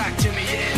back to me, yeah.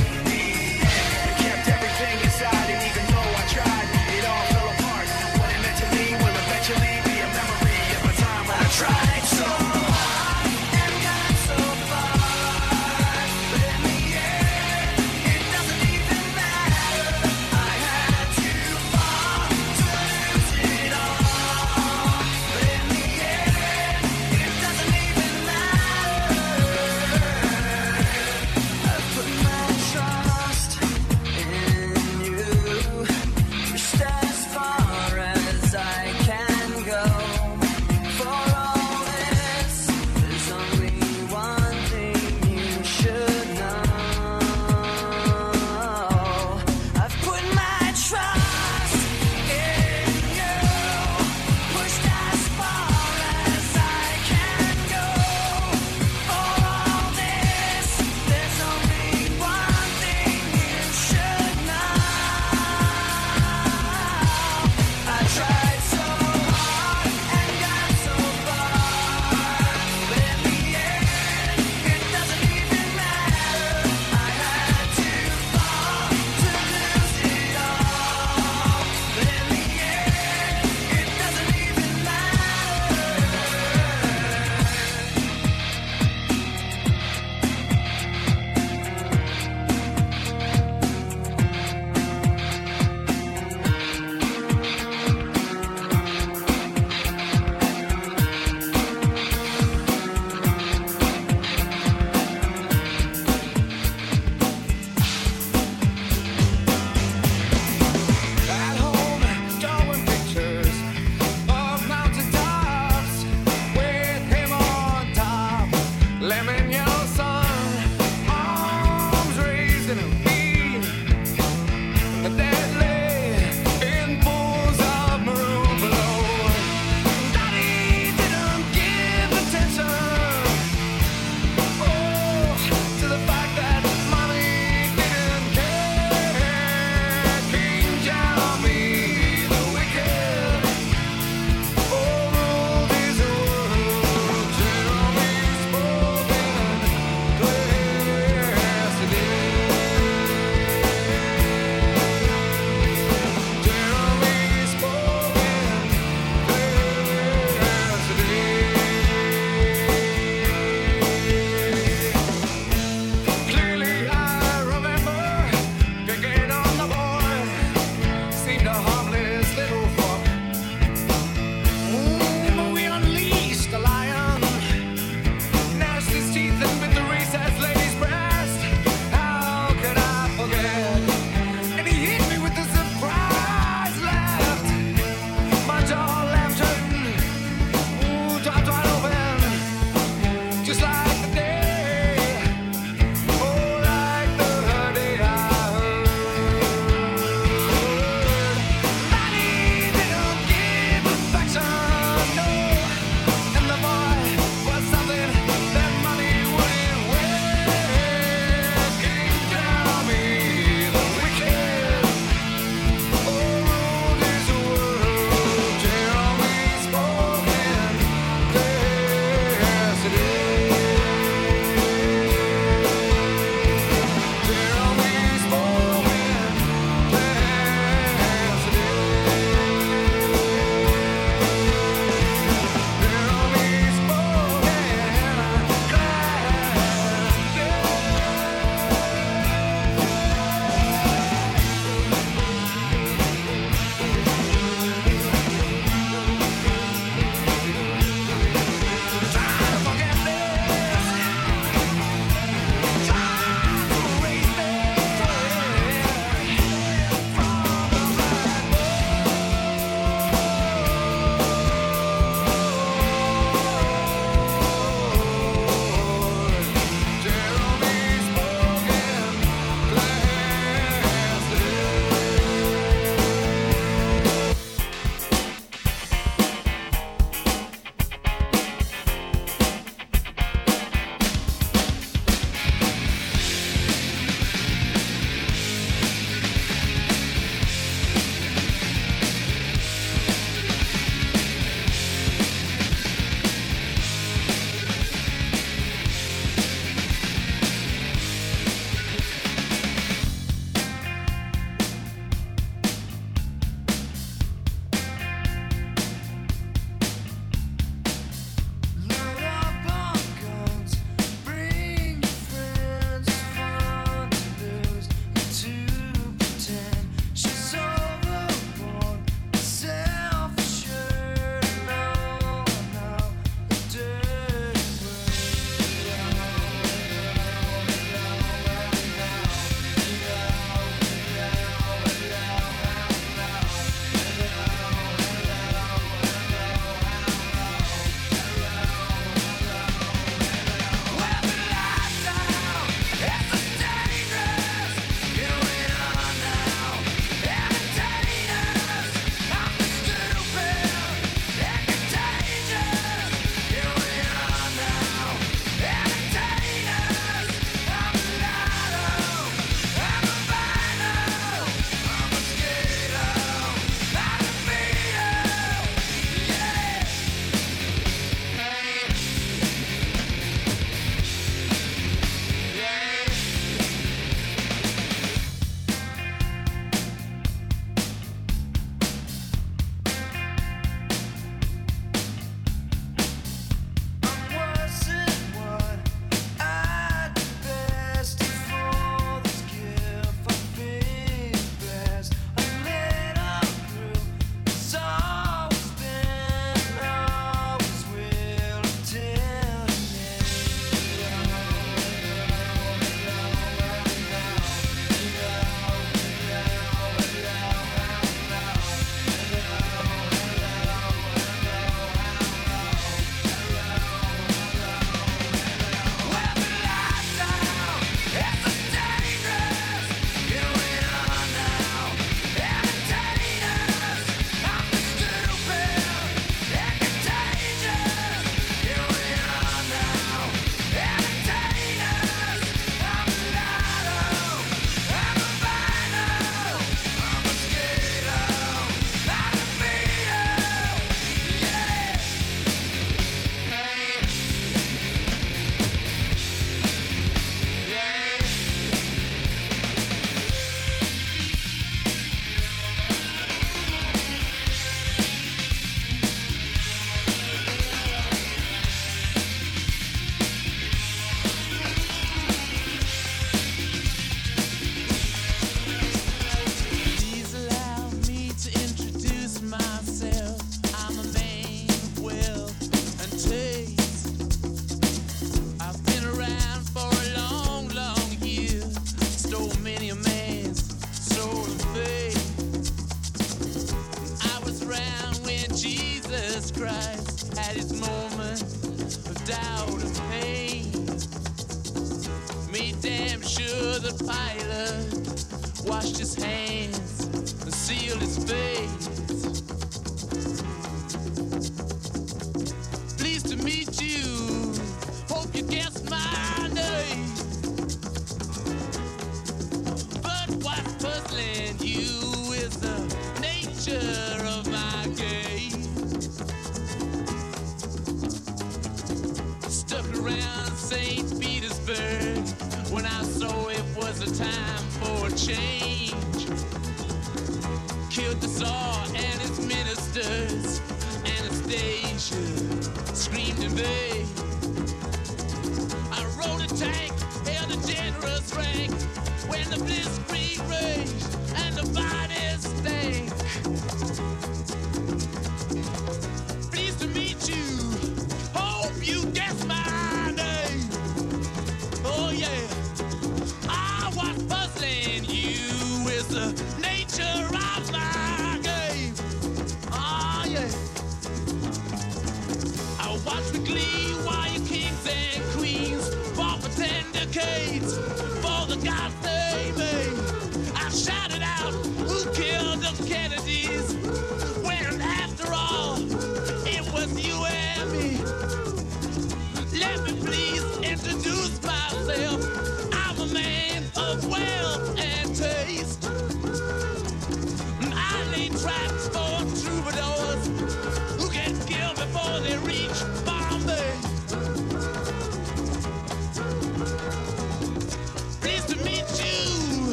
Watch with glee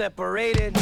separated.